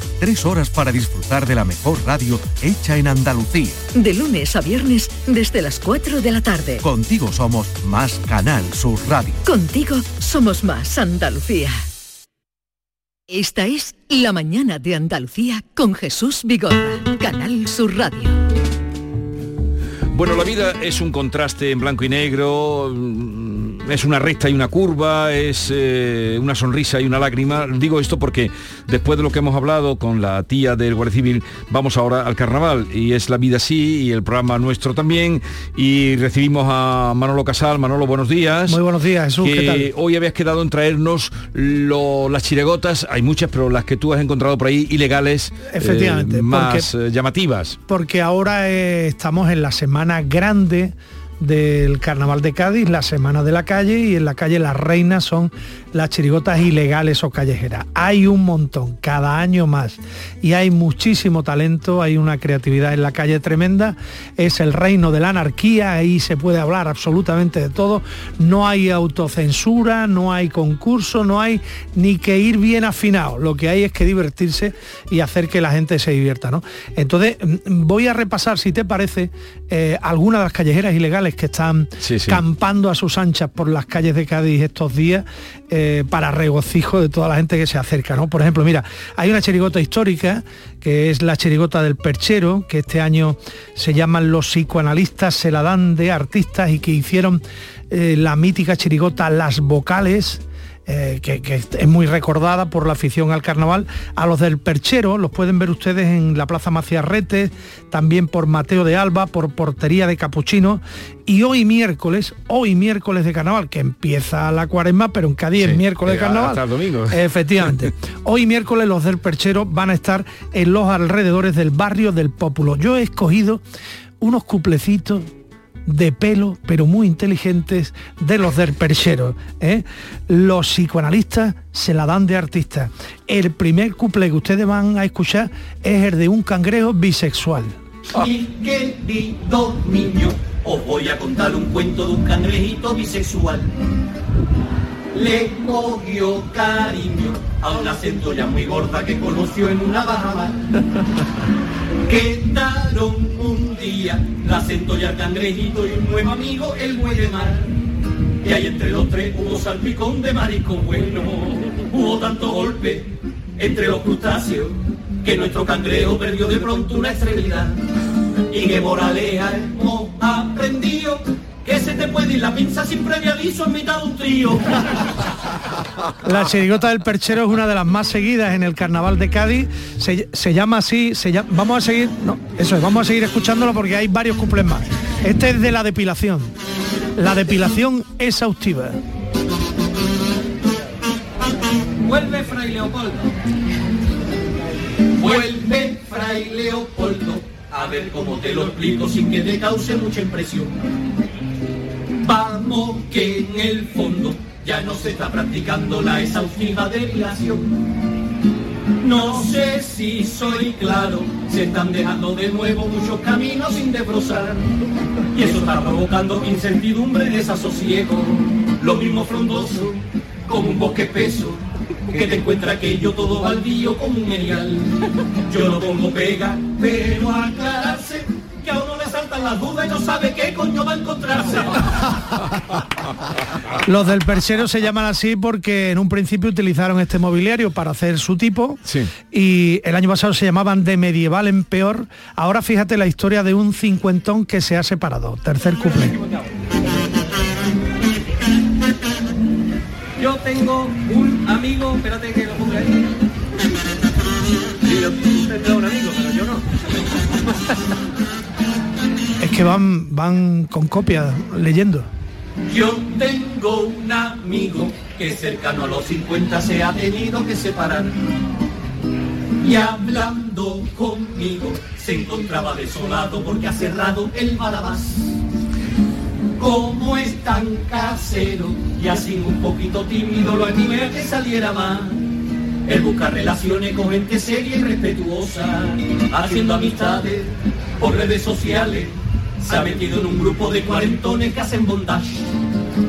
Tres horas para disfrutar de la mejor radio hecha en Andalucía. De lunes a viernes desde las 4 de la tarde. Contigo somos más Canal Sur Radio. Contigo somos más Andalucía. Esta es La mañana de Andalucía con Jesús Vigorra, Canal Sur Radio. Bueno, la vida es un contraste en blanco y negro, es una recta y una curva, es eh, una sonrisa y una lágrima. Digo esto porque después de lo que hemos hablado con la tía del Guardia Civil, vamos ahora al carnaval y es la vida así y el programa nuestro también. Y recibimos a Manolo Casal. Manolo, buenos días. Muy buenos días, Jesús. Que ¿Qué tal? Hoy habías quedado en traernos lo- las chiregotas, hay muchas, pero las que tú has encontrado por ahí ilegales, eh, Efectivamente, más eh, llamativas. Porque ahora eh, estamos en la semana grande del Carnaval de Cádiz, la Semana de la Calle, y en la calle Las Reinas son las chirigotas ilegales o callejeras. Hay un montón, cada año más, y hay muchísimo talento, hay una creatividad en la calle tremenda, es el reino de la anarquía, ahí se puede hablar absolutamente de todo, no hay autocensura, no hay concurso, no hay ni que ir bien afinado, lo que hay es que divertirse y hacer que la gente se divierta, ¿no? Entonces, mm, voy a repasar, si te parece, eh, algunas de las callejeras ilegales que están Sí, sí. campando a sus anchas por las calles de Cádiz estos días eh, para regocijo de toda la gente que se acerca. ¿no? Por ejemplo, mira, hay una chirigota histórica que es la chirigota del perchero, que este año se llaman los psicoanalistas, se la dan de artistas y que hicieron eh, la mítica chirigota Las Vocales, eh, que, que es muy recordada por la afición al carnaval. A los del Perchero los pueden ver ustedes en la Plaza Maciarrete, también por Mateo de Alba, por Portería de Capuchino. Y hoy miércoles, hoy miércoles de carnaval, que empieza la cuaresma, pero en Cádiz es miércoles de carnaval. hasta el domingo. Efectivamente. Hoy miércoles los del Perchero van a estar en los alrededores del barrio del Pópulo. Yo he escogido unos cuplecitos de pelo, pero muy inteligentes, de los del perchero. ¿eh? Los psicoanalistas se la dan de artistas. El primer couple que ustedes van a escuchar es el de un cangrejo bisexual. Mi querido niño, os voy a contar un cuento de un cangrejito bisexual. Le cogió cariño a una centolla muy gorda que conoció en una baja Quedaron un día la centolla, el cangrejito y un nuevo amigo, el buey de mar. Y ahí entre los tres hubo salpicón de marisco bueno. Hubo tanto golpe entre los crustáceos que nuestro cangrejo perdió de pronto una extremidad. Y que moraleja hemos aprendido que se te puede ir la pinza sin previo aviso en mitad de un trío. La chirigota del perchero es una de las más seguidas en el carnaval de Cádiz. Se, se llama así, se llama- vamos a seguir, no, eso es, vamos a seguir escuchándolo porque hay varios cumples más. Este es de la depilación. La depilación exhaustiva. Vuelve Fray Leopoldo. Vuelve Fray Leopoldo. A ver cómo te lo explico sin que te cause mucha impresión. Vamos que en el fondo ya no se está practicando la exhaustiva depilación. No sé si soy claro, se están dejando de nuevo muchos caminos sin desbrozar. Y eso está provocando incertidumbre y desasosiego. Lo mismo frondoso, como un bosque espeso, que te encuentra aquello todo baldío como un erial. Yo no pongo pega, pero aclararse quedan las dudas y no sabe qué coño va a encontrarse. Los del perchero se llaman así porque en un principio utilizaron este mobiliario para hacer su tipo y el año pasado se llamaban de medieval en peor. Ahora fíjate la historia de un cincuentón que se ha separado. Tercer couple. Yo tengo un amigo, espérate que lo ponga ahí. Sí, yo un amigo, pero yo no. Van, van con copia leyendo. Yo tengo un amigo que cercano a los 50 se ha tenido que separar. Y hablando conmigo se encontraba desolado porque ha cerrado el Barabás. Como es tan casero y así un poquito tímido, lo animé a que saliera más. Él busca relaciones con gente seria y respetuosa, haciendo amistades por redes sociales. Se ha metido en un grupo de cuarentones que hacen bondage.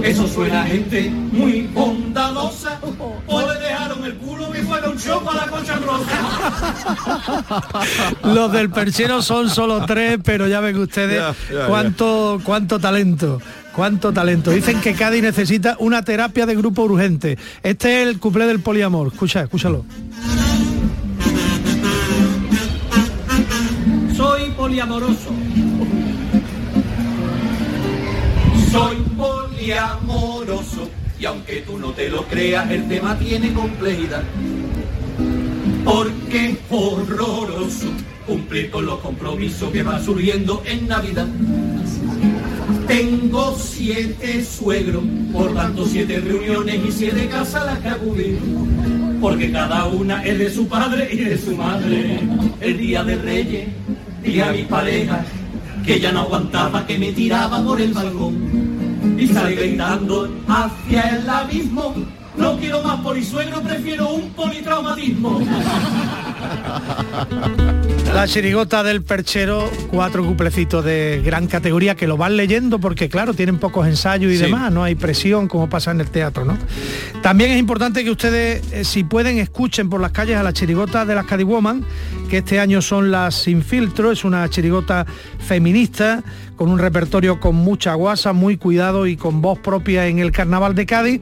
Eso suena a gente muy bondadosa. O le dejaron el culo y fuera un show para la concha rosa. Los del perchero son solo tres, pero ya ven ustedes cuánto, cuánto talento. Cuánto talento. Dicen que Cádiz necesita una terapia de grupo urgente. Este es el cuplé del poliamor. Escucha, escúchalo. Soy poliamoroso. Soy poliamoroso. Y aunque tú no te lo creas, el tema tiene complejidad. Porque es horroroso cumplir con los compromisos que van surgiendo en Navidad. Tengo siete suegros, por tanto siete reuniones y siete casas las que acudir. Porque cada una es de su padre y de su madre. El día de Reyes, día a mi pareja, que ya no aguantaba que me tiraba por el balcón. Y salí gritando hacia el abismo. No quiero más polisuegro, prefiero un politraumatismo. La chirigota del perchero, cuatro cuplecitos de gran categoría que lo van leyendo porque claro, tienen pocos ensayos y Sí. demás, no hay presión como pasa en el teatro, ¿no? También es importante que ustedes, eh, si pueden, escuchen por las calles a la chirigota de las Cadiwoman, que este año son las Sin Filtro, es una chirigota feminista con un repertorio con mucha guasa, muy cuidado y con voz propia en el Carnaval de Cádiz.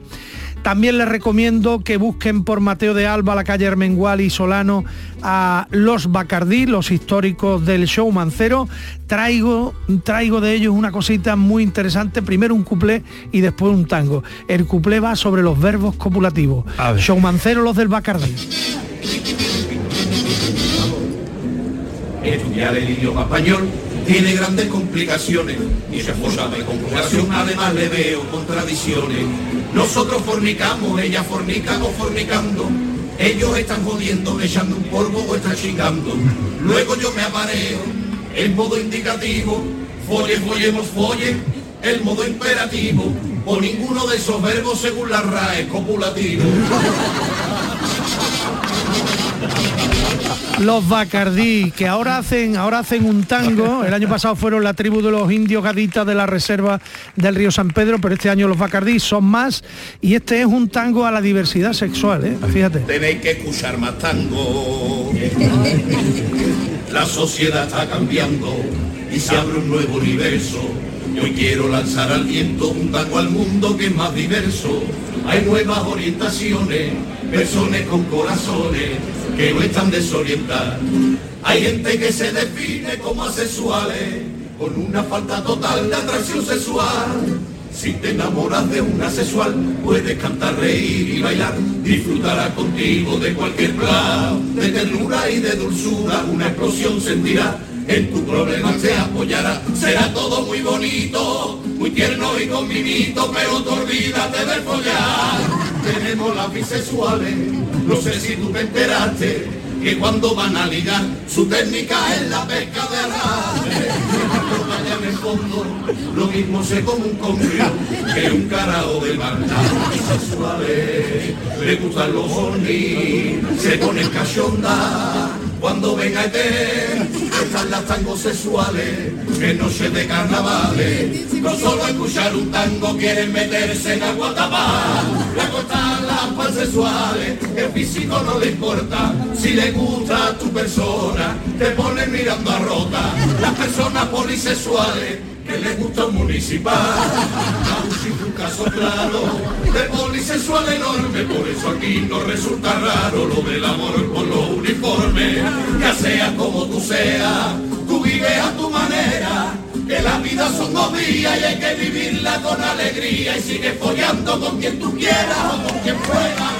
También les recomiendo que busquen por Mateo de Alba, la calle Hermengual y Solano a Los Bacardí, los históricos del show mancero. Traigo, traigo de ellos una cosita muy interesante. Primero un cuplé y después un tango. El cuplé va sobre los verbos copulativos. Show mancero los del Bacardí. Estudiar el idioma español tiene grandes complicaciones y su esposa de conjugación además le veo contradicciones. Nosotros fornicamos, ella fornica o fornicando. Ellos están jodiendo, echando un polvo o están chingando. Luego yo me apareo, el modo indicativo, folle, follemos, folle, el modo imperativo, o ninguno de esos verbos según la RAE copulativo. Los Bacardí, que ahora hacen, ahora hacen un tango. El año pasado fueron la tribu de los indios gaditas de la reserva del río San Pedro, pero este año los Bacardí son más. Y este es un tango a la diversidad sexual, ¿eh? fíjate. Tenéis que escuchar más tango. La sociedad está cambiando y se abre un nuevo universo. Yo quiero lanzar al viento un tango al mundo que es más diverso. Hay nuevas orientaciones, personas con corazones que no están desorientadas. Hay gente que se define como asexuales con una falta total de atracción sexual. Si te enamoras de una sexual, puedes cantar, reír y bailar. Disfrutará contigo de cualquier plan, de ternura y de dulzura. Una explosión sentirá, en tu problema te apoyará. Será todo muy bonito, muy tierno y con mimito, pero tú olvídate del follar. Tenemos las bisexuales, no sé si tú te enteraste, que cuando van a ligar, su técnica es la pesca de arrastre. Cuando vaya en el fondo, lo mismo se come un congrio que un carao de. Las bisexuales, le gustan los hornis, se ponen cachonda. Cuando venga ET, están las tangos sexuales, en noche de carnavales. No solo escuchar un tango, quieren meterse en agua tapar. Le gustan las pansexuales, que físico no le importa, si le gusta a tu persona, te pone mirando a rota. Las personas polisexuales que le gusta un municipal, sin un caso claro, de polisexual enorme, por eso aquí no resulta raro lo del amor con los uniformes, ya sea como tú seas, tú vives a tu manera. Que la vida son dos días y hay que vivirla con alegría y sigue follando con quien tú quieras o con quien puedas.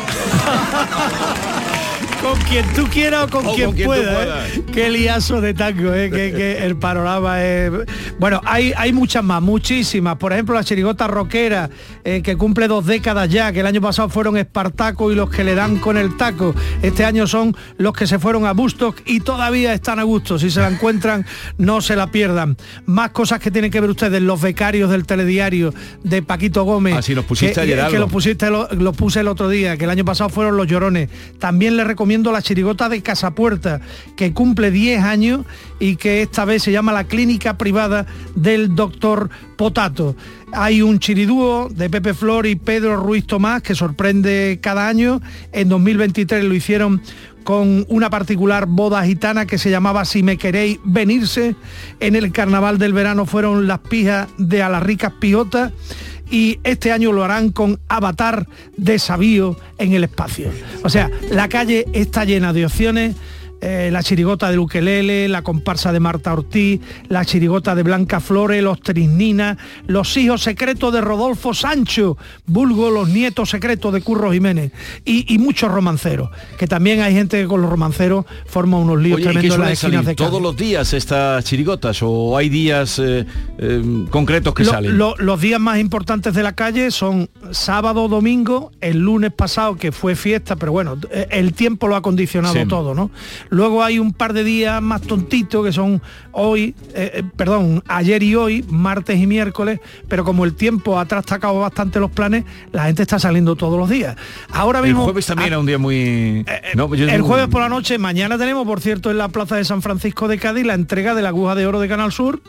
Con quien tú quieras o con, O quien, con quien tú pueda. ¿eh? Qué liazo de tango, ¿eh? que, que el panorama es... Bueno, hay, hay muchas más, muchísimas. Por ejemplo, la chirigota rockera, eh, que cumple dos décadas ya, que el año pasado fueron Espartaco y los que le dan con el taco. Este año son los que se fueron a Bustock y todavía están a gusto. Si se la encuentran, no se la pierdan. Más cosas que tienen que ver ustedes, los becarios del telediario de Paquito Gómez. Así nos pusiste que, ayer que algo. lo pusiste lo, lo puse el otro día, que el año pasado fueron los llorones. También les recomiendo la chirigota de Casapuerta, que cumple 10 años y que esta vez se llama la clínica privada del doctor Potato. Hay un chiridúo de Pepe Flor y Pedro Ruiz Tomás que sorprende cada año. En 2023 lo hicieron con una particular boda gitana que se llamaba Si me queréis venirse. En el carnaval del verano fueron las pijas de a las ricas pijotas y este año lo harán con Avatar de Sabío en el espacio. O sea, la calle está llena de opciones. Eh, la chirigota de Ukelele, la comparsa de Marta Ortiz, la chirigota de Blanca Flores, los Trisnina, los hijos secretos de Rodolfo Sancho, vulgo los nietos secretos de Curro Jiménez y, y muchos romanceros, que también hay gente que con los romanceros forma unos líos Oye, ¿y qué tremendos en las esquinas de Cádiz. todos los días estas chirigotas o hay días eh, eh, concretos que Lo- salen? lo- los días más importantes de la calle son sábado, domingo, el lunes pasado que fue fiesta, pero bueno, eh, el tiempo lo ha condicionado Sí. todo, ¿no? Luego hay un par de días más tontitos que son hoy, eh, eh, perdón, ayer y hoy, martes y miércoles, pero como el tiempo ha trastacado bastante los planes, la gente está saliendo todos los días. Ahora el mismo jueves también era un día muy... No, yo- el jueves por la noche, mañana tenemos, por cierto, en la Plaza de San Francisco de Cádiz, la entrega de la aguja de oro de Canal Sur,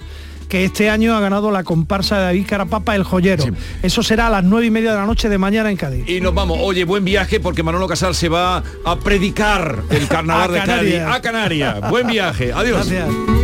que este año ha ganado la comparsa de David Carapapa, el joyero. Eso será a las nueve y media de la noche de mañana en Cádiz. Y nos vamos. Oye, buen viaje porque Manolo Casal se va a predicar el carnaval de Cádiz a Canarias. Buen viaje. Adiós. Gracias.